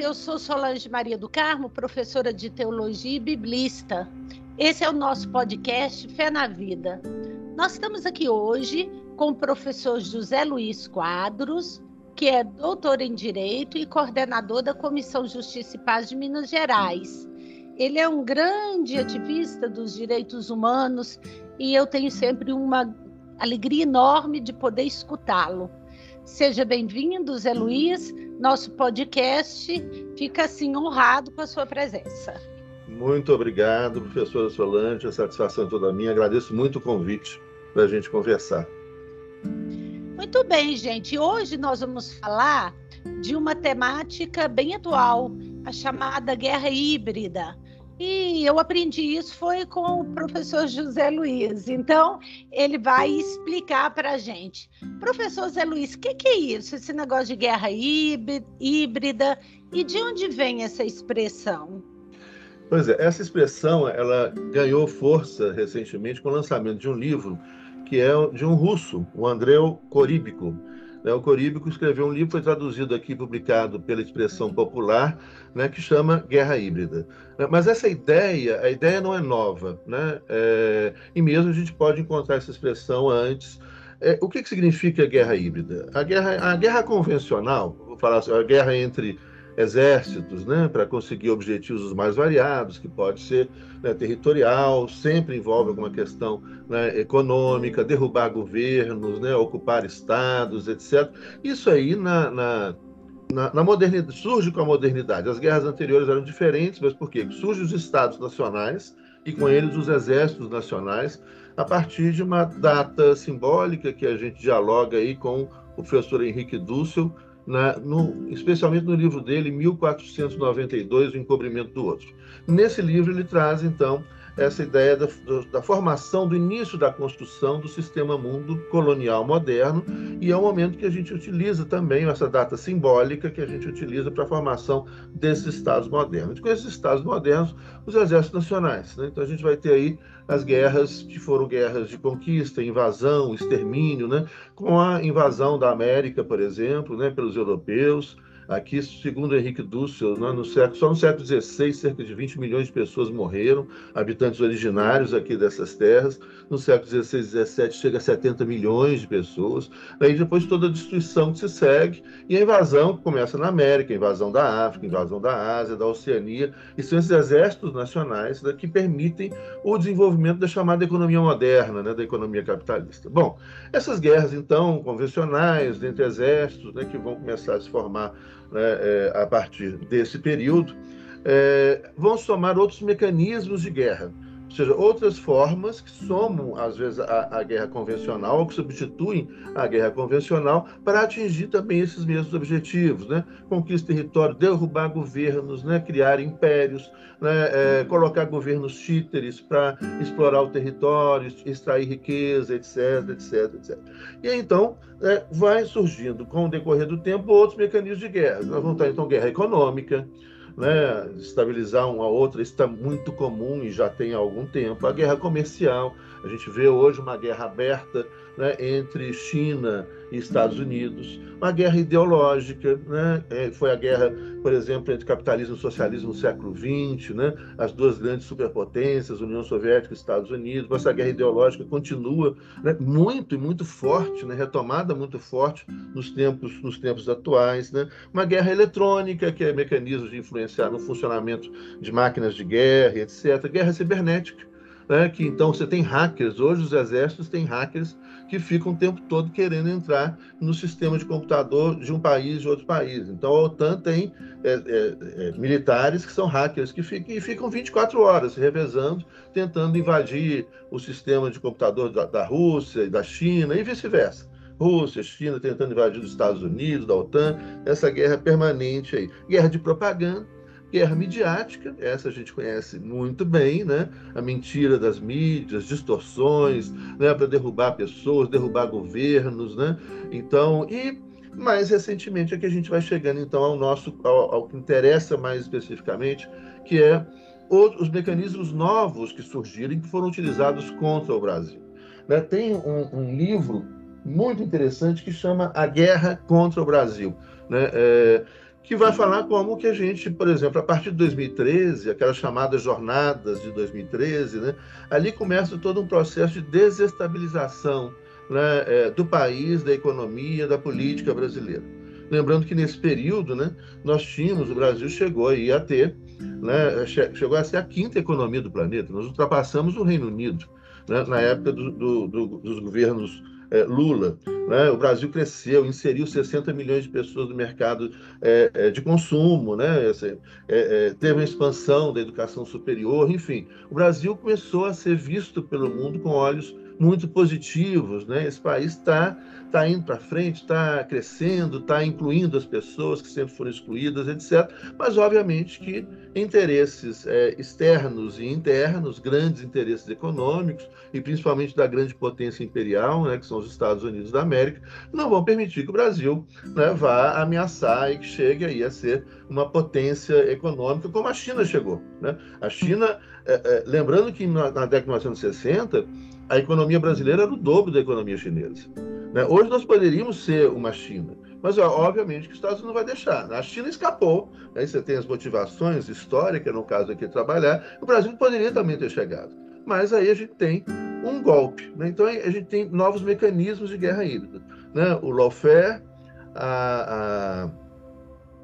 eu sou Solange Maria do Carmo, professora de teologia e biblista. Esse é o nosso podcast Fé na Vida. Nós estamos aqui hoje com o professor José Luiz Quadros, que é doutor em Direito e coordenador da Comissão Justiça e Paz de Minas Gerais. Ele é um grande ativista dos direitos humanos e eu tenho sempre uma alegria enorme de poder escutá-lo. Seja bem-vindo, Zé Luiz. Nosso podcast fica assim honrado com a sua presença. Muito obrigado, professora Solange. A satisfação é toda minha. Agradeço muito o convite para a gente conversar. Muito bem, gente. Hoje nós vamos falar de uma temática bem atual, a chamada guerra híbrida. E eu aprendi isso foi com o professor José Luiz. Então, ele vai explicar para a gente. Professor José Luiz, o que, que, é isso? Esse negócio de guerra híbrida? E de onde vem essa expressão? Pois é, essa expressão ela ganhou força recentemente com o lançamento de um livro que é de um russo, o Andrei Koríbico né, o Coríbico escreveu um livro, foi traduzido aqui, publicado pela expressão popular, né, que chama Guerra Híbrida. Né, mas essa ideia, a ideia não é nova, né? É, e mesmo a gente pode encontrar essa expressão antes. É, o que, que significa guerra híbrida? A guerra, a guerra convencional, vou falar assim, a guerra entre exércitos, né, para conseguir objetivos os mais variados, que pode ser né, territorial, sempre envolve alguma questão né, econômica, derrubar governos, né, ocupar estados, etc. Isso aí na, na, na, na, modernidade surge com a modernidade. As guerras anteriores eram diferentes, mas por quê? Surgem os estados nacionais e com eles os exércitos nacionais a partir de uma data simbólica que a gente dialoga aí com o professor Henrique Dussel, na, no, especialmente no livro dele, 1492, O Encobrimento do Outro. Nesse livro, ele traz, então, essa ideia da, da, formação, do início da construção do sistema mundo colonial moderno, e é um momento que a gente utiliza também essa data simbólica que a gente utiliza para a formação desses estados modernos. Com esses estados modernos, os exércitos nacionais. Né? Então a gente vai ter aí as guerras que foram guerras de conquista, invasão, extermínio, né? com a invasão da América, por exemplo, né? pelos europeus, Aqui, segundo Henrique Dussel, né, no século, só no século XVI, cerca de 20 milhões de pessoas morreram, habitantes originários aqui dessas terras. No século XVI e XVII, chega a 70 milhões de pessoas. Aí depois toda a destruição que se segue e a invasão que começa na América, a invasão da África, a invasão da Ásia, da Oceania. E são esses exércitos nacionais né, que permitem o desenvolvimento da chamada economia moderna, né, da economia capitalista. Bom, essas guerras, então, convencionais, entre exércitos, né, que vão começar a se formar né, é, a partir desse período, é, vão somar outros mecanismos de guerra, seja, outras formas que somam, às vezes, a, a guerra convencional, ou que substituem a guerra convencional, para atingir também esses mesmos objetivos, né? Conquista território, derrubar governos, né? criar impérios, né? É, colocar governos títeres para explorar o território, extrair riqueza, etc, etc, etc. E aí, então, é, vai surgindo, com o decorrer do tempo, outros mecanismos de guerra. Nós vamos ter, então, guerra econômica, né, estabilizar uma outra, isso está muito comum e já tem algum tempo. A guerra comercial, a gente vê hoje uma guerra aberta né, entre China e Estados Unidos, uma guerra ideológica, né, é, foi a guerra, por exemplo, entre capitalismo e socialismo no século XX, né, as duas grandes superpotências, União Soviética e Estados Unidos, essa guerra ideológica continua né, muito e muito forte, né, retomada muito forte nos tempos, nos tempos atuais, né, uma guerra eletrônica, que é mecanismo de influenciar no funcionamento de máquinas de guerra, etc., guerra cibernética, né, que então você tem hackers, hoje os exércitos têm hackers que ficam o tempo todo querendo entrar no sistema de computador de um país de outro país. Então a OTAN tem é, é, é, militares que são hackers que ficam, e ficam 24 horas se revezando, tentando invadir o sistema de computador da, da Rússia e da China e vice-versa. Rússia, China tentando invadir os Estados Unidos, da OTAN, essa guerra permanente aí. Guerra de propaganda, guerra midiática, essa a gente conhece muito bem, né? A mentira das mídias, distorções, né? Para derrubar pessoas, derrubar governos, né? Então, e mais recentemente é que a gente vai chegando então ao nosso, ao, ao que interessa mais especificamente, que é os mecanismos novos que surgiram e que foram utilizados contra o Brasil. Né? Tem um, um, livro muito interessante que chama A Guerra contra o Brasil, né? É, que vai falar como que a gente, por exemplo, a partir de 2013, aquelas chamadas jornadas de 2013, né, ali começa todo um processo de desestabilização né, é, do país, da economia, da política brasileira. Lembrando que nesse período, né, nós tínhamos, o Brasil chegou aí a ter, né, chegou a ser a quinta economia do planeta. Nós ultrapassamos o Reino Unido, né, na época do, do, do, dos governos é, Lula. Né? O Brasil cresceu, inseriu 60 milhões de pessoas no mercado é, é, de consumo, né? É, é, teve uma expansão da educação superior, enfim. O Brasil começou a ser visto pelo mundo com olhos muito positivos. Né? Esse país está tá indo para frente, está crescendo, está incluindo as pessoas que sempre foram excluídas, etc. Mas, obviamente, que interesses é, externos e internos, grandes interesses econômicos, e principalmente da grande potência imperial, né, que são os Estados Unidos da América, não vão permitir que o Brasil né, vá ameaçar e que chegue aí a ser uma potência econômica, como a China chegou. Né? A China, é, é, lembrando que na, na década de 1960, a economia brasileira era o dobro da economia chinesa. Né? Hoje nós poderíamos ser uma China, mas obviamente que os Estados Unidos não vai deixar. A China escapou, aí né? você tem as motivações históricas, no caso aqui, trabalhar. O Brasil poderia também ter chegado, mas aí a gente tem um golpe. Né? Então a gente tem novos mecanismos de guerra híbrida. Né? O lawfare, a, a,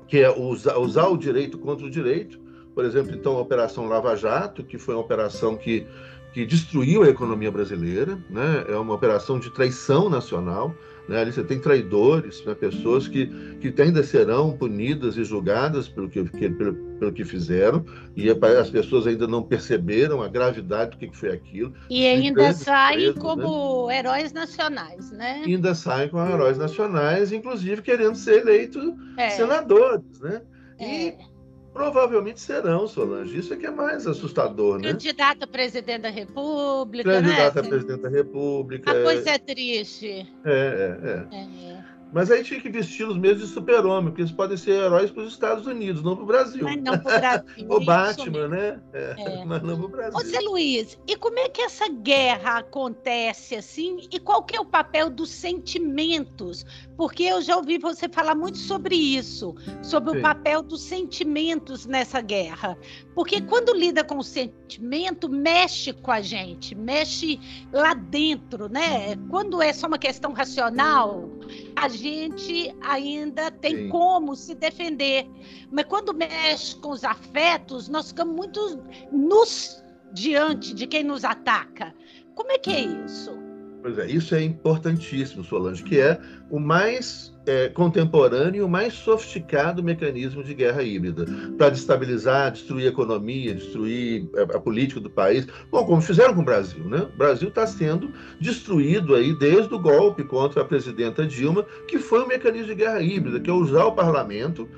que é usar, usar o direito contra o direito, por exemplo, então a Operação Lava Jato, que foi uma operação que que destruiu a economia brasileira, né? é uma operação de traição nacional. Né? Ali você tem traidores, né? pessoas que, que ainda serão punidas e julgadas pelo que, que pelo, pelo, que fizeram, e as pessoas ainda não perceberam a gravidade do que foi aquilo. E ainda saem presos, como né? heróis nacionais, né? E ainda saem como heróis nacionais, inclusive querendo ser eleitos é. senadores. Né? E é Provavelmente serão, Solange. Isso é que é mais assustador, né? Candidato a presidente da República, Candidato né? a presidente da República. A coisa é triste. É, é, é. é. Mas aí tinha que vesti-los mesmo de super-homem, porque eles podem ser heróis para os Estados Unidos, não para o Brasil. Mas não para o Brasil. o Batman, né? É, é. Mas não para o Brasil. Ô, Zé Luiz, e como é que essa guerra acontece assim? E qual que é o papel dos sentimentos? Porque eu já ouvi você falar muito sobre isso, sobre Sim. o papel dos sentimentos nessa guerra. Porque quando lida com o sentimento, mexe com a gente, mexe lá dentro, né? Quando é só uma questão racional, a gente ainda tem Sim. como se defender. Mas quando mexe com os afetos, nós ficamos muito nos diante de quem nos ataca. Como é que é isso? Pois é, isso é importantíssimo, Solange, que é o mais é, contemporâneo e o mais sofisticado mecanismo de guerra híbrida para destabilizar, destruir a economia, destruir a, a, política do país. Bom, como fizeram com o Brasil, né? O Brasil está sendo destruído aí desde o golpe contra a presidenta Dilma, que foi um mecanismo de guerra híbrida, que é usar o parlamento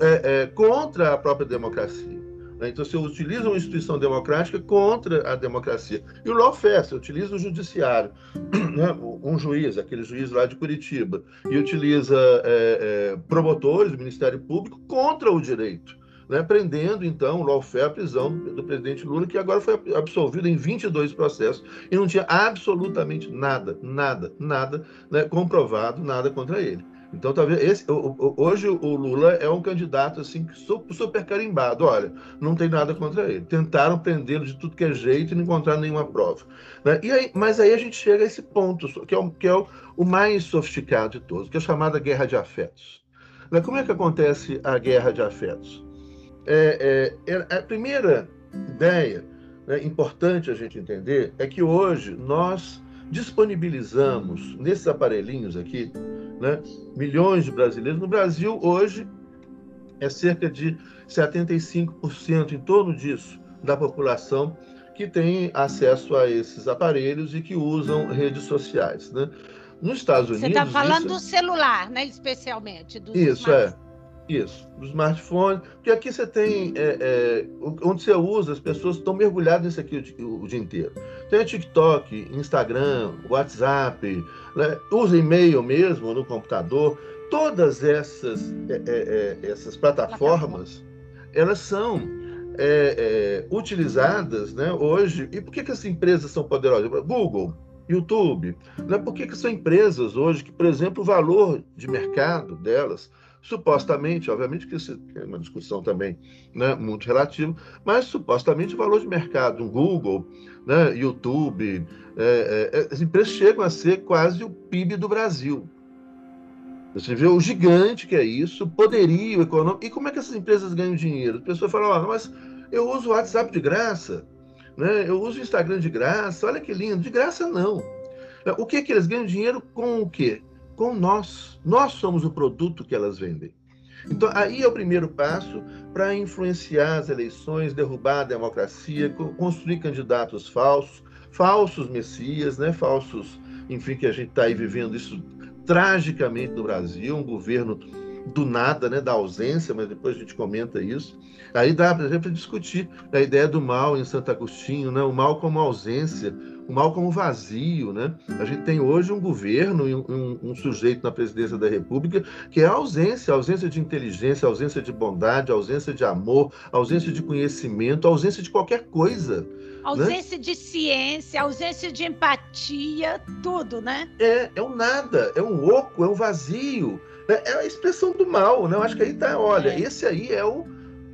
é, é, contra a própria democracia. Né? Então, você utiliza uma instituição democrática contra a democracia. E o lawfare, você utiliza o judiciário, né? um juiz, aquele juiz lá de Curitiba, e utiliza é, é, promotores do Ministério Público contra o direito. Né, prendendo, então, o lawfare, a prisão do presidente Lula, que agora foi absolvido em 22 processos e não tinha absolutamente nada, nada, nada né, comprovado, nada contra ele. Então, talvez esse, hoje o Lula é um candidato assim super carimbado. Olha, não tem nada contra ele. Tentaram prendê-lo de tudo que é jeito e não encontraram nenhuma prova. Né? E aí, mas aí a gente chega a esse ponto, que é, o, que é o, o mais sofisticado de todos, que é a chamada guerra de afetos. Né? Como é que acontece a guerra de afetos? É, é, é a primeira ideia né, importante a gente entender é que hoje nós disponibilizamos nesses aparelhinhos aqui né, milhões de brasileiros. No Brasil, hoje, é cerca de 75%, em torno disso, da população que tem acesso a esses aparelhos e que usam redes sociais. Né? Nos Estados Unidos. Você está falando isso... do celular, né? especialmente. isso, é. Isso, do smartphone. Porque aqui você tem. É, é, onde você usa, as pessoas estão mergulhadas nisso aqui o, o, dia inteiro. Tem TikTok, Instagram, WhatsApp, né? usa e-mail mesmo no computador. Todas essas, é, é, é essas plataformas, elas são é, utilizadas né, hoje. E por que, que essas empresas são poderosas? Google, YouTube. Né? Por que, que são empresas hoje que, por exemplo, o valor de mercado delas supostamente, obviamente que isso é uma discussão também né, muito relativa, mas supostamente o valor de mercado, um Google, né, YouTube, é, é, as empresas chegam a ser quase o PIB do Brasil. Você vê o gigante que é isso, o poderio econômico. E como é que essas empresas ganham dinheiro? As pessoas falam, ah, mas eu uso o WhatsApp de graça, né? eu uso o Instagram de graça, olha que lindo. De graça, não. O que, que eles ganham dinheiro com o quê? Com nós. Nós somos o produto que elas vendem. Então, aí é o primeiro passo para influenciar as eleições, derrubar a democracia, construir candidatos falsos, falsos messias, né? falsos, enfim, que a gente está aí vivendo isso tragicamente no Brasil, um governo do nada, né, da ausência, mas depois a gente comenta isso. Aí dá, por exemplo, discutir a ideia do mal em Santo Agostinho, né, o mal como ausência, o mal como vazio. Né? A gente tem hoje um governo e um, um, sujeito na presidência da República que é a ausência, a ausência de inteligência, a ausência de bondade, a ausência de amor, a ausência de conhecimento, a ausência de qualquer coisa. Né? Ausência né? de ciência, ausência de empatia, tudo, né? É, é um nada, é um oco, é um vazio. Né? É a expressão do mal, né? Eu acho que aí tá, olha, é. esse aí é o,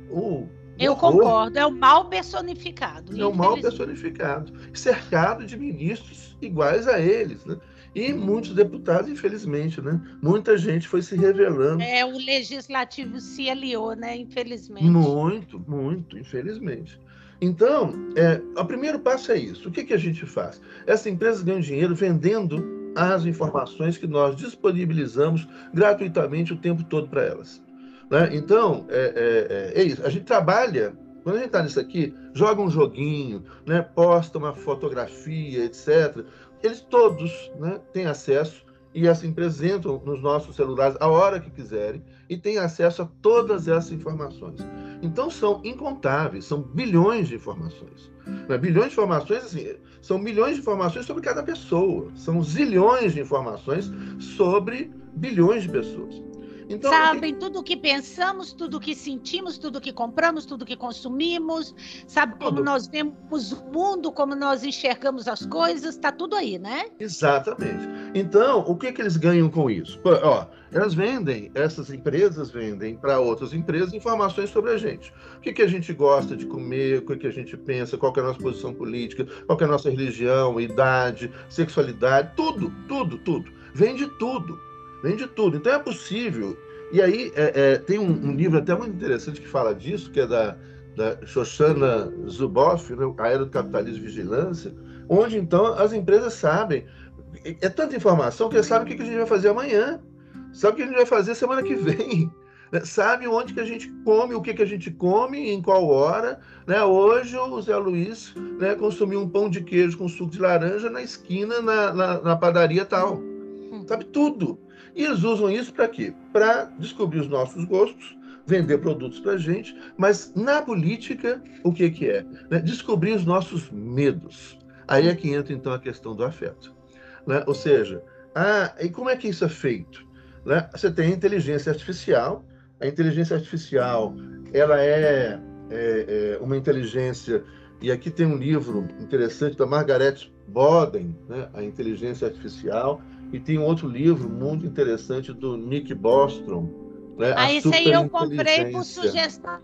o eu concordo, é o mal personificado. É o mal personificado, cercado de ministros iguais a eles, né? E muitos deputados, infelizmente, né? Muita gente foi se revelando. É, o legislativo se aliou, né? Infelizmente. Muito, muito, infelizmente. Então, é, o primeiro passo é isso. O que, que a gente faz? Essas empresas ganham dinheiro vendendo as informações que nós disponibilizamos gratuitamente o tempo todo para elas. Né? Então, é, é, é, isso. A gente trabalha, quando a gente está nisso aqui, joga um joguinho, né? posta uma fotografia, etc. Eles todos né, têm acesso e as empresas entram nos nossos celulares a hora que quiserem e têm acesso a todas essas informações. Então são incontáveis, são bilhões de informações. Né? Bilhões de informações, assim, são milhões de informações sobre cada pessoa, são zilhões de informações sobre bilhões de pessoas. Então, sabem tudo o que pensamos, tudo o que sentimos, tudo o que compramos, tudo o que consumimos, sabe como nós vemos o mundo, como nós enxergamos as coisas, está tudo aí, né? Exatamente. Então, o que, que eles ganham com isso? Ó, elas vendem, essas empresas vendem para outras empresas informações sobre a gente. O que, que a gente gosta de comer, o que, que a gente pensa, qual é a nossa posição política, qual é a nossa religião, idade, sexualidade, tudo, tudo, tudo. Vende tudo. Vende tudo. Então é possível. E aí é, é, tem um, um, livro até muito interessante que fala disso, que é da, da Shoshana Zuboff, né, A Era do Capitalismo e Vigilância, onde então as empresas sabem. É tanta informação que eles sabem o que a gente vai fazer amanhã, sabe o que a gente vai fazer semana que vem. Sabe onde que a gente come, o que, que a gente come, em qual hora. Né? Hoje o Zé Luiz né, consumiu um pão de queijo com suco de laranja na esquina, na, na, na padaria tal. Hum. Sabe tudo. E eles usam isso para quê? Para descobrir os nossos gostos, vender produtos para a gente, mas na política, o que, que é? Né? Descobrir os nossos medos. Aí é que entra, então, a questão do afeto. Né? Ou seja, ah, e como é que isso é feito? Né? Você tem a inteligência artificial. A inteligência artificial, ela é, é, é uma inteligência... E aqui tem um livro interessante da Margaret Boden, né? A Inteligência Artificial, e tem um outro livro muito interessante do Nick Bostrom. Né? Ah, esse aí eu comprei por sugestão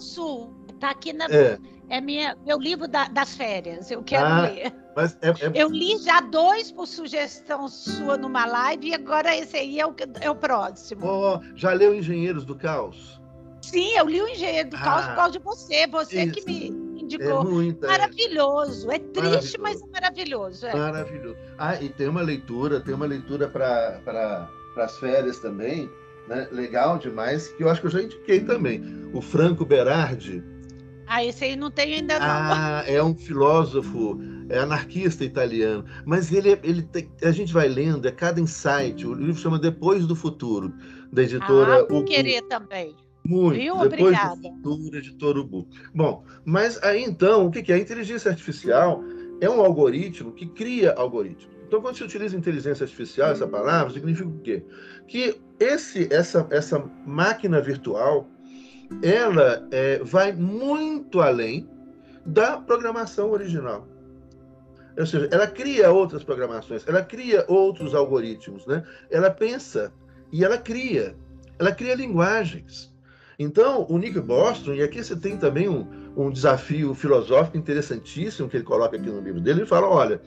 sul. Está aqui na. É. é minha, meu livro da, das férias, eu quero ah, ler. É, é... Eu li já dois por sugestão sua numa live e agora esse aí é o, é o próximo. Oh, já leu Engenheiros do Caos? Sim, eu li o Engenheiro do ah, Caos por causa de você, você isso. que me É muito, maravilhoso. É, é triste, maravilhoso. mas é maravilhoso. É. Maravilhoso. Ah, e tem uma leitura, tem uma leitura para pra, as férias também, né? legal demais, que eu acho que eu já indiquei também. O Franco Berardi. Ah, esse aí não tem ainda não. Ah, é um filósofo, é anarquista italiano. Mas ele, ele tem, a gente vai lendo, é cada insight. O livro chama Depois do Futuro, da editora. Ah, vou querer também. Muito. Viu? Depois Obrigada. Do editor Ubu. Bom, mas aí então, o que é? A inteligência artificial é um algoritmo que cria algoritmos. Então, quando se utiliza inteligência artificial, essa palavra, significa o quê? Que esse, essa, essa máquina virtual, ela é, vai muito além da programação original. Ou seja, ela cria outras programações, ela cria outros algoritmos, né? Ela pensa e ela cria. ela cria linguagens. Então, o Nick Bostrom, e aqui você tem também um, um desafio filosófico interessantíssimo que ele coloca aqui no livro dele, ele fala, olha,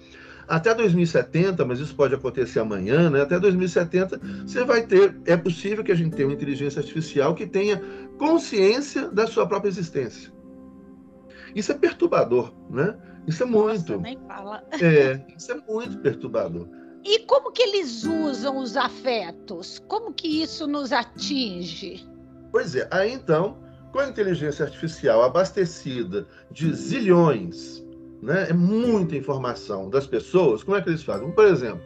até 2070, mas isso pode acontecer amanhã, né? Até 2070, você vai ter, é possível que a gente tenha uma inteligência artificial que tenha consciência da sua própria existência. Isso é perturbador, né? Isso é muito. Nossa, nem fala. É, isso é muito perturbador. E como que eles usam os afetos? Como que isso nos atinge? Pois é, aí então, com a inteligência artificial abastecida de zilhões, né, é muita informação das pessoas, como é que eles fazem? Por exemplo,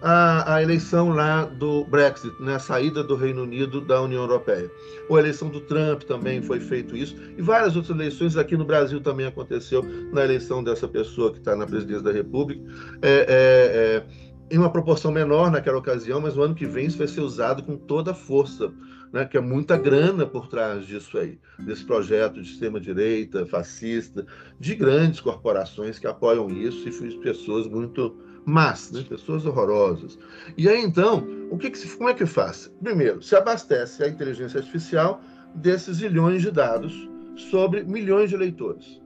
a, a, eleição lá do Brexit, né, a saída do Reino Unido da União Europeia. Ou a eleição do Trump também foi feito isso. E várias outras eleições aqui no Brasil também aconteceu na eleição dessa pessoa que está na presidência da República. É, é, é, em uma proporção menor naquela ocasião, mas no ano que vem isso vai ser usado com toda a força, né, que é muita grana por trás disso aí, desse projeto de extrema-direita, fascista, de grandes corporações que apoiam isso e pessoas muito mas, né, pessoas horrorosas. E aí então, o que, que se, como é que faz? Primeiro, se abastece a inteligência artificial desses zilhões de dados sobre milhões de eleitores.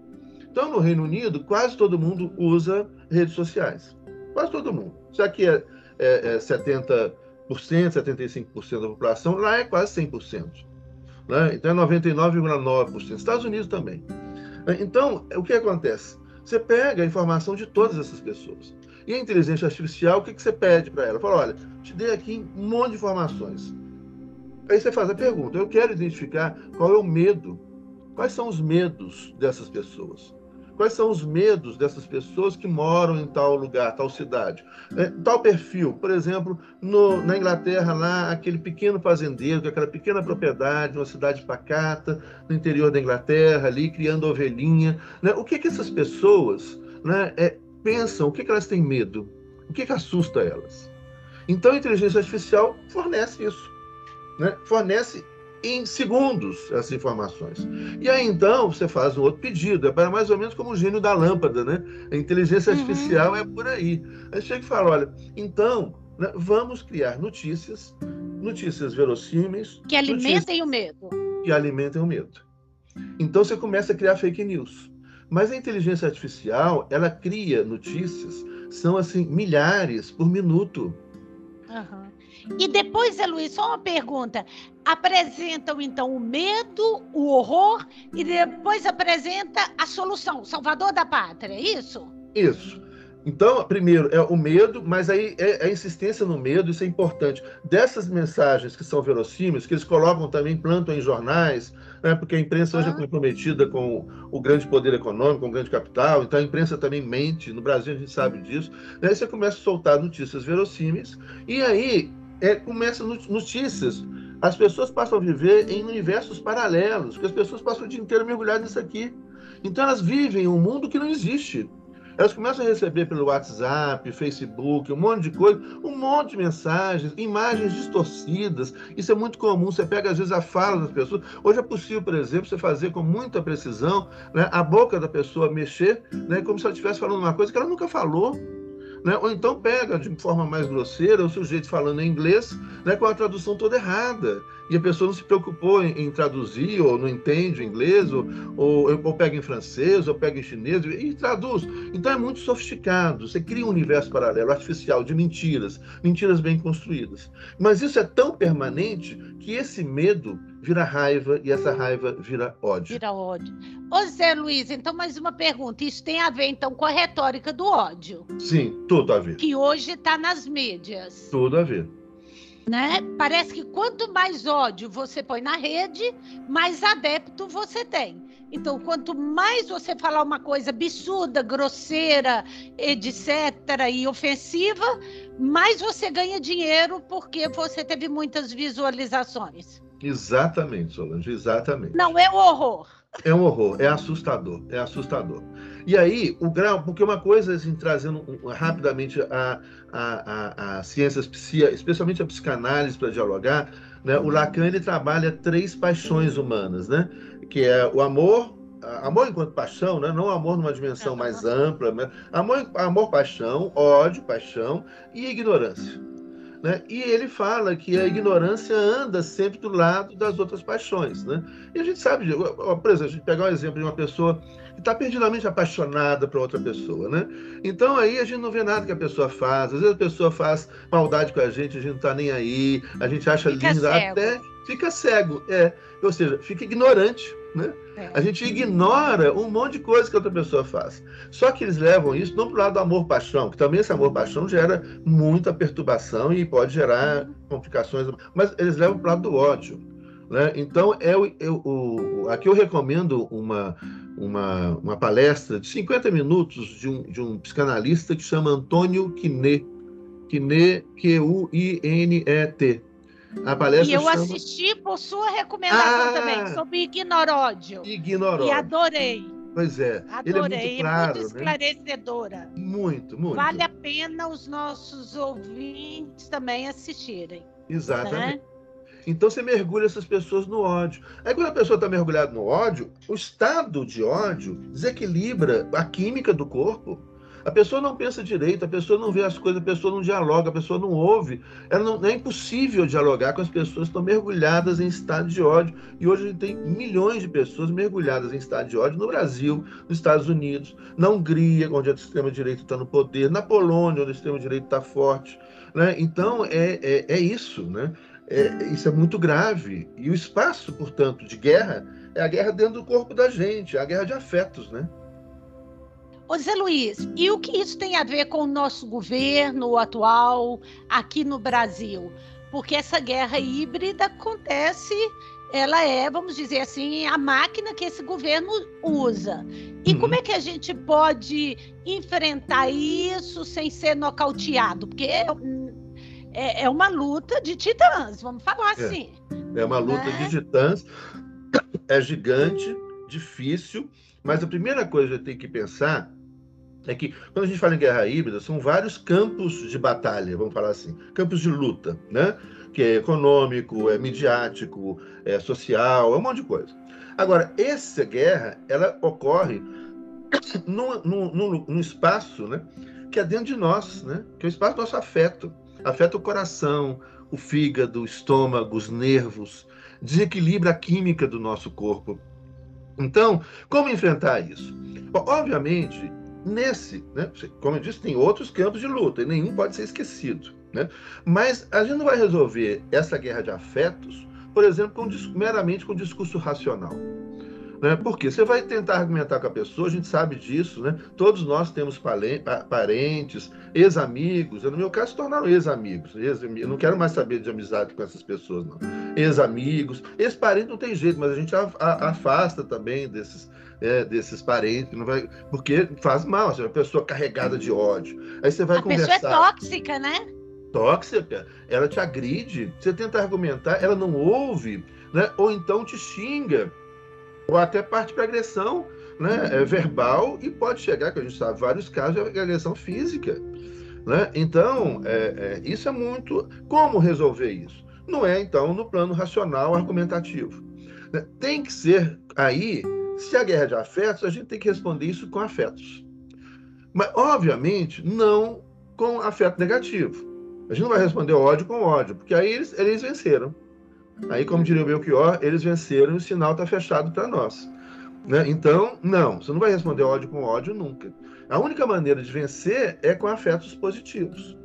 Então, no Reino Unido, quase todo mundo usa redes sociais. Quase todo mundo. Se aqui é, é, é 70%, 75% da população, lá é quase 100%. Né? Então, é 99,9%. Estados Unidos também. Então, o que acontece? Você pega a informação de todas essas pessoas. E a inteligência artificial, o que, que você pede para ela? Fala, olha, te dei aqui um monte de informações. Aí você faz a pergunta: eu quero identificar qual é o medo, quais são os medos dessas pessoas. Quais são os medos dessas pessoas que moram em tal lugar, tal cidade? É, tal perfil, por exemplo, no, na Inglaterra, lá, aquele pequeno fazendeiro, aquela pequena propriedade, uma cidade pacata, no interior da Inglaterra, ali, criando ovelhinha. Né? O que, que essas pessoas né, é, pensam, o que, que elas têm medo, o que, que assusta elas. Então a inteligência artificial fornece isso, né? fornece em segundos essas informações. E aí então você faz um outro pedido, é para mais ou menos como o gênio da lâmpada, né? A inteligência uhum. artificial uhum. é por aí. Aí chega e fala, olha, então né, vamos criar notícias, notícias verossímeis. Que alimentem o medo. Que alimentem o medo. Então você começa a criar fake news. Mas a inteligência artificial, ela cria notícias, são assim, milhares por minuto. Uhum. E depois, Luiz, só uma pergunta. Apresentam, então, o medo, o horror, e depois apresenta a solução, o salvador da pátria, é isso? Isso. Então, primeiro é o medo, mas aí é a insistência no medo, isso é importante. Dessas mensagens que são verossímeis, que eles colocam também, plantam em jornais, né, porque a imprensa hoje é comprometida com o grande poder econômico, com o grande capital, então a imprensa também mente, no Brasil a gente sabe disso. Aí você começa a soltar notícias verossímeis, e aí é, começa notícias. As pessoas passam a viver em universos paralelos, porque as pessoas passam o dia inteiro mergulhadas nisso aqui. Então elas vivem um mundo que não existe. Elas começam a receber pelo WhatsApp, Facebook, um monte de coisa, um monte de mensagens, imagens distorcidas. Isso é muito comum. Você pega, às vezes, a fala das pessoas. Hoje é possível, por exemplo, você fazer com muita precisão né, a boca da pessoa mexer, né, como se ela estivesse falando uma coisa que ela nunca falou. Né? Ou então pega de forma mais grosseira o sujeito falando em inglês né, com a tradução toda errada. E a pessoa não se preocupou em, em traduzir, ou não entende inglês, ou, ou, ou, pega em francês, ou pega em chinês, e traduz. Então é muito sofisticado. Você cria um universo paralelo, artificial, de mentiras, mentiras bem construídas. Mas isso é tão permanente que esse medo vira raiva e essa raiva vira ódio. Vira ódio. Ô Zé Luiz, então mais uma pergunta. Isso tem a ver então com a retórica do ódio? Sim, tudo a ver. Que hoje está nas mídias. Tudo a ver. Né? Parece que quanto mais ódio você põe na rede, mais adepto você tem. Então, quanto mais você falar uma coisa absurda, grosseira, etc., e ofensiva, mais você ganha dinheiro porque você teve muitas visualizações. Exatamente, Solange, exatamente. Não é um horror. É um horror, é assustador, é assustador. E aí, o grau, porque uma coisa, assim, trazendo rapidamente a, a, a, a ciências, especialmente a psicanálise para dialogar, né, o Lacan ele trabalha três paixões humanas, né, que é o amor, amor enquanto paixão, né, não amor numa dimensão mais ampla, né, amor, amor, paixão, ódio, paixão e ignorância. Né? E ele fala que a ignorância anda sempre do lado das outras paixões. Né? E a gente sabe, por exemplo, a gente pegar um exemplo de uma pessoa que está perdidamente apaixonada por outra pessoa. Né? Então aí a gente não vê nada que a pessoa faz. Às vezes a pessoa faz maldade com a gente, a gente não está nem aí, a gente acha fica linda, cego. até fica cego. É. Ou seja, fica ignorante. Né? É. A gente ignora um monte de coisa que outra pessoa faz. Só que eles levam isso não para o lado do amor-paixão, que também esse amor-paixão gera muita perturbação e pode gerar complicações, mas eles levam para o lado do ódio. Né? Então, é o, é o, aqui eu recomendo uma, uma, uma palestra de 50 minutos de um, de um psicanalista que chama Antônio Quinet. Quinet, Q-U-I-N-E-T. A palestra e eu chama... assisti por sua recomendação ah, também, sobre ignoródio. Ignoródio. E adorei. Pois é. Adorei, ele é muito, claro, muito né? esclarecedora. Né? Muito, muito. Vale a pena os nossos ouvintes também assistirem. Exatamente. Né? Então você mergulha essas pessoas no ódio. Aí quando a pessoa está mergulhada no ódio, o estado de ódio desequilibra a química do corpo. A pessoa não pensa direito, a pessoa não vê as coisas, a pessoa não dialoga, a pessoa não ouve. Ela não, é impossível dialogar com as pessoas que estão mergulhadas em estado de ódio. E hoje a gente tem milhões de pessoas mergulhadas em estado de ódio no Brasil, nos Estados Unidos, na Hungria, onde a extrema-direita está no poder, na Polônia, onde a extrema-direita está forte. Né? Então, é, é, é isso. Né? É, isso é muito grave. E o espaço, portanto, de guerra é a guerra dentro do corpo da gente, é a guerra de afetos, né? Ô Zé Luiz, e o que isso tem a ver com o nosso governo atual aqui no Brasil? Porque essa guerra híbrida acontece, ela é, vamos dizer assim, a máquina que esse governo usa. E uhum. como é que a gente pode enfrentar isso sem ser nocauteado? Porque é, é, é uma luta de titãs, vamos falar é. assim. É uma luta né? de titãs, é gigante, difícil, mas a primeira coisa que gente tem que pensar é que quando a gente fala em guerra híbrida, são vários campos de batalha, vamos falar assim, campos de luta, né? Que é econômico, é midiático, é social, é um monte de coisa. Agora, essa guerra, ela ocorre num, num, num espaço, né? Que é dentro de nós, né? Que é o espaço do nosso afeto. Afeta o coração, o fígado, o estômago, os nervos, desequilibra a química do nosso corpo. Então, como enfrentar isso? Bom, obviamente, nesse, né, como eu disse, tem outros campos de luta e nenhum pode ser esquecido. Né? Mas a gente não vai resolver essa guerra de afetos, por exemplo, com, meramente com discurso racional. Né? Porque você vai tentar argumentar com a pessoa, a gente sabe disso, né? Todos nós temos parentes, ex-amigos. No meu caso, se tornaram ex-amigos. Ex eu não quero mais saber de amizade com essas pessoas, não. Ex-amigos. Ex-parente não tem jeito, mas a gente afasta também desses, é, desses parentes, não vai, porque faz mal, assim, uma pessoa carregada de ódio. Aí você vai a conversar. A pessoa é tóxica, né? Tóxica, ela te agride, você tenta argumentar, ela não ouve, né? ou então te xinga, ou até parte para agressão né? é verbal e pode chegar, que a gente sabe, vários casos de agressão física. Né? Então, é, é, isso é muito. Como resolver isso? Não é, então, no plano racional argumentativo. Né? Tem que ser aí se a guerra é de afetos, a gente tem que responder isso com afetos. Mas, obviamente, não com afeto negativo. A gente não vai responder ódio com ódio, porque aí eles, eles venceram. Aí, como diria o Belchior, eles venceram e o sinal está fechado para nós. Né? Então, não, você não vai responder ódio com ódio nunca. A única maneira de vencer é com afetos positivos.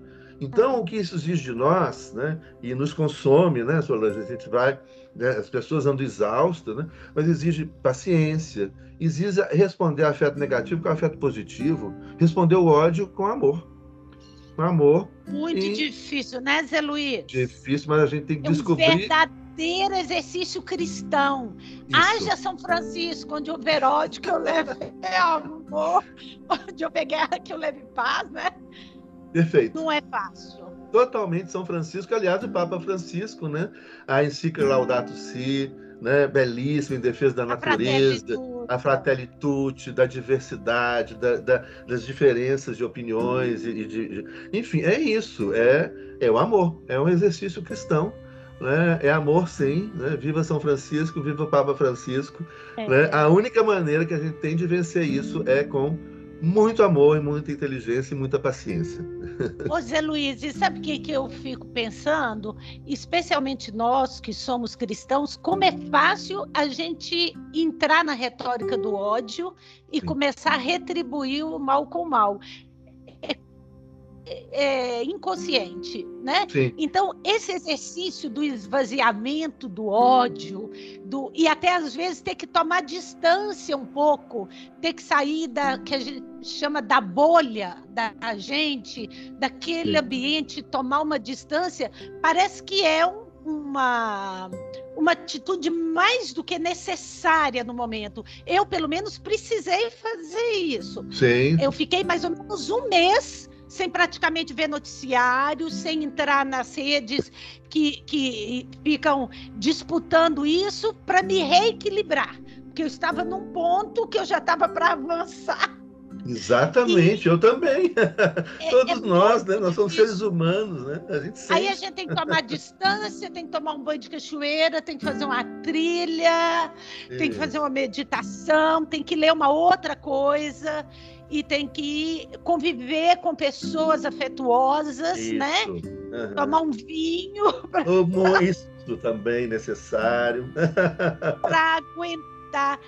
Então, o que isso exige de nós, né, e nos consome, né, Solange, a gente vai, né, as pessoas andam exaustas, né, mas exige paciência, exige responder afeto negativo com afeto positivo, responder o ódio com amor. Com amor. Muito e... difícil, né, Zé Luiz? Difícil, mas a gente tem que é descobrir. Um verdadeiro exercício cristão. Isso. Haja São Francisco, onde houver ódio que eu leve amor, onde houver guerra que eu leve paz, né? Perfeito. Não é fácil. Totalmente São Francisco, aliás, o Papa Francisco, né? A encíclica Laudato Si, né? Belíssima em defesa da a natureza, a fraternidade, da diversidade, da, da, das diferenças de opiniões e de, de, enfim, é isso, é é o amor, é um exercício cristão. Né? É amor, sim. Né? Viva São Francisco, viva o Papa Francisco. É. Né? A única maneira que a gente tem de vencer isso é com muito amor e muita inteligência e muita paciência. Ô Zé Luiz, e sabe o que, que eu fico pensando? Especialmente nós que somos cristãos, como é fácil a gente entrar na retórica do ódio e Sim. começar a retribuir o mal com o mal. É, é, inconsciente, né? Sim. Então esse exercício do esvaziamento do ódio, do e até às vezes ter que tomar distância um pouco, ter que sair da que a gente chama da bolha da gente, daquele Sim. ambiente, tomar uma distância, parece que é um, uma uma atitude mais do que necessária no momento. Eu, pelo menos, precisei fazer isso. Sim. Eu fiquei mais ou menos um mês sem praticamente ver noticiários, sem entrar nas redes que, que ficam disputando isso para me reequilibrar. Porque eu estava num ponto que eu já estava para avançar. Exatamente, e, eu também. É, Todos é nós, né? Nós somos seres humanos, né? A gente Aí a gente tem que tomar distância, tem que tomar um banho de cachoeira, tem que fazer uma trilha, tem que fazer uma meditação, tem que ler uma outra coisa e tem que conviver com pessoas afetuosas, Isso. né? Uhum. Tomar um vinho. Pra... Isso também necessário. Para aguentar.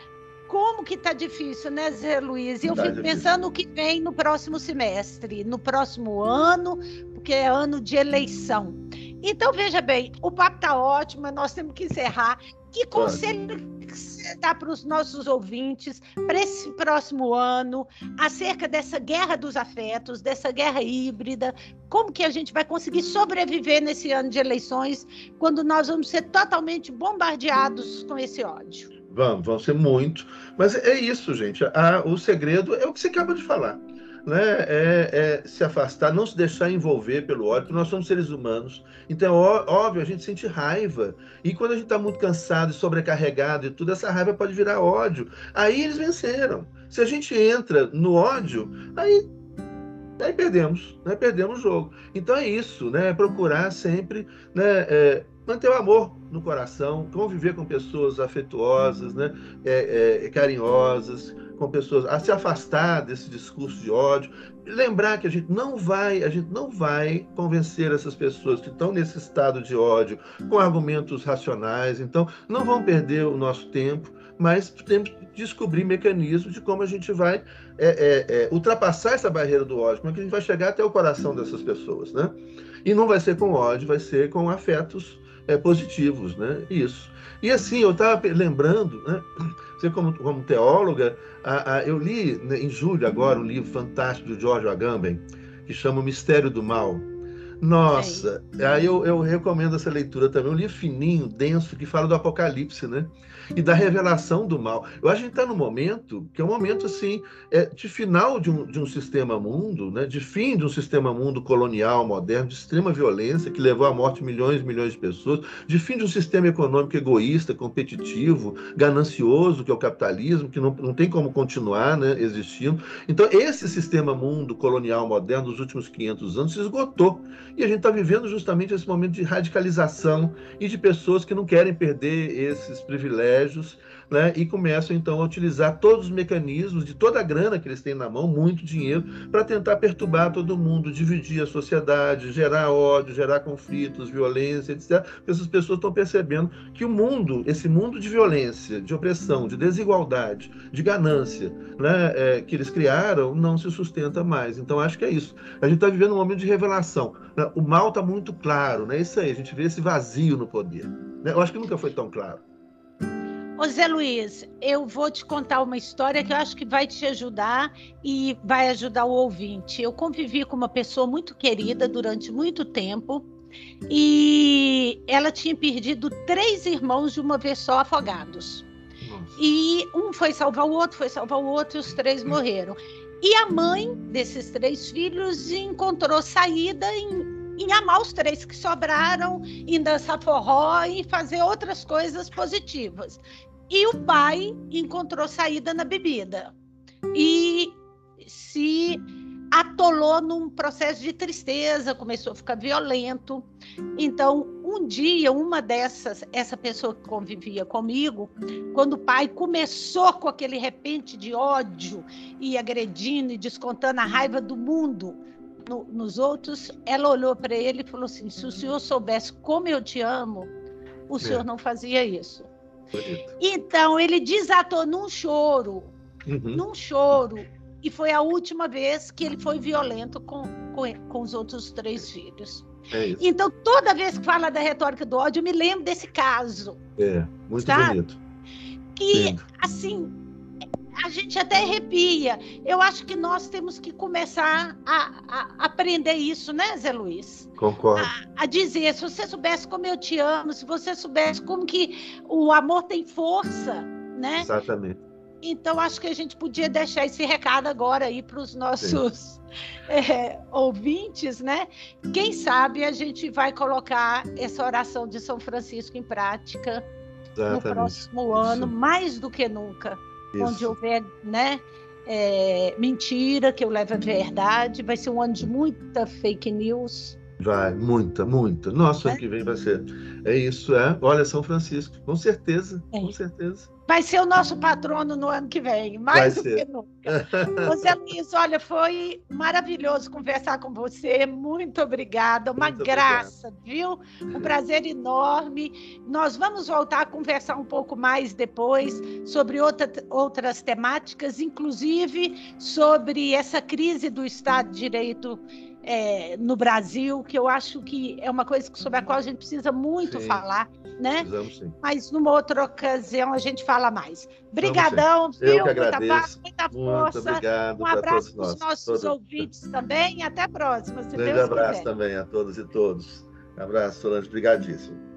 Como que tá difícil, né, Zé Luiz? E eu tá fico difícil. pensando o que vem no próximo semestre, no próximo ano, porque é ano de eleição. Então, veja bem, o papo tá ótimo, mas nós temos que encerrar. Que conselho que você dá para os nossos ouvintes para esse próximo ano, acerca dessa guerra dos afetos, dessa guerra híbrida? Como que a gente vai conseguir sobreviver nesse ano de eleições, quando nós vamos ser totalmente bombardeados com esse ódio? Vamos, vão ser muito. Mas é isso, gente. o segredo é o que você acaba de falar né, é, é, se afastar, não se deixar envolver pelo ódio, porque nós somos seres humanos. Então, ó, óbvio, a gente sente raiva. E quando a gente está muito cansado e sobrecarregado e tudo, essa raiva pode virar ódio. Aí eles venceram. Se a gente entra no ódio, aí aí perdemos, né? Perdemos o jogo. Então é isso, né? É procurar sempre, né? É, manter o amor no coração, conviver com pessoas afetuosas, né? É, é, carinhosas, com pessoas, a se afastar desse discurso de ódio, lembrar que a gente não vai, a gente não vai convencer essas pessoas que estão nesse estado de ódio com argumentos racionais, então não vão perder o nosso tempo, mas temos que descobrir mecanismos de como a gente vai é, é, é, ultrapassar essa barreira do ódio, como é que a gente vai chegar até o coração dessas pessoas, né? E não vai ser com ódio, vai ser com afetos é, positivos, né? Isso. E assim, eu estava lembrando, né? Você como, como teóloga, a, a, eu li né, em julho agora um livro fantástico do George Agamben, que chama O Mistério do Mal. Nossa, aí eu, eu, recomendo essa leitura também. Um livro fininho, denso, que fala do Apocalipse, né? E da revelação do mal. Eu acho que a gente está num momento que é um momento assim é, de final de um, de um sistema mundo, né? de fim de um sistema mundo colonial, moderno, de extrema violência, que levou à morte milhões e milhões de pessoas, de fim de um sistema econômico egoísta, competitivo, ganancioso, que é o capitalismo, que não, não tem como continuar né, existindo. Então, esse sistema mundo colonial moderno dos últimos 500 anos se esgotou. E a gente está vivendo justamente esse momento de radicalização e de pessoas que não querem perder esses privilégios né, e começam então a utilizar todos os mecanismos de toda a grana que eles têm na mão, muito dinheiro, para tentar perturbar todo mundo, dividir a sociedade, gerar ódio, gerar conflitos, violência, etc. Porque essas pessoas estão percebendo que o mundo, esse mundo de violência, de opressão, de desigualdade, de ganância, né, é, que eles criaram, não se sustenta mais. Então acho que é isso. A gente está vivendo um momento de revelação. Né? O mal está muito claro, né? Isso aí, a gente vê esse vazio no poder. Né? Eu acho que nunca foi tão claro. Ô Zé Luiz, eu vou te contar uma história que eu acho que vai te ajudar e vai ajudar o ouvinte. Eu convivi com uma pessoa muito querida durante muito tempo e ela tinha perdido três irmãos de uma vez só afogados. E um foi salvar o outro, foi salvar o outro e os três morreram. E a mãe desses três filhos encontrou saída em em amar os três que sobraram, em dançar forró e fazer outras coisas positivas. E o pai encontrou saída na bebida. E se atolou num processo de tristeza, começou a ficar violento. Então, um dia, uma dessas, essa pessoa que convivia comigo, quando o pai começou com aquele repente de ódio e agredindo e descontando a raiva do mundo no, nos outros, ela olhou para ele e falou assim: se o senhor soubesse como eu te amo, o senhor é. não fazia isso. Bonito. Então, ele desatou num choro, uhum. num choro e foi a última vez que ele foi violento com, com, com os outros três filhos. É então, toda vez que fala da retórica do ódio, eu me lembro desse caso. É, muito sabe? bonito. Que, Lindo. assim, a gente até arrepia. Eu acho que nós temos que começar a, a aprender isso, né, Zé Luiz? Concordo. A, a, dizer, se você soubesse como eu te amo, se você soubesse como que o amor tem força, né? Exatamente. Então, acho que a gente podia deixar esse recado agora aí para os nossos é, ouvintes, né? Quem sabe a gente vai colocar essa oração de São Francisco em prática Exatamente. no próximo ano, Isso. mais do que nunca. Isso. Onde houver, né? É, mentira, que eu levo a verdade. Vai ser um ano de muita fake news. Vai, muita, muita. Nossa, ano que vem vai ser. É isso, é. Olha, São Francisco, com certeza, é. com certeza vai ser o nosso patrono no ano que vem, mais vai do ser. que nunca. José Luiz, olha, foi maravilhoso conversar com você. Muito obrigada, uma Muito graça, obrigado. viu? Um prazer enorme. Nós vamos voltar a conversar um pouco mais depois sobre outra, outras temáticas, inclusive sobre essa crise do Estado de Direito é, no Brasil, que eu acho que é uma coisa sobre a qual a gente precisa muito sim, falar, né? Sim. Mas numa outra ocasião a gente fala mais. Obrigadão, viu? Eu que agradeço. Muita, muita força. Muito obrigado um abraço para os nossos todos. ouvintes também. Até a próxima. Se um grande Deus abraço quiser. também a todos e todos. Um abraço, Solange. Obrigadíssimo.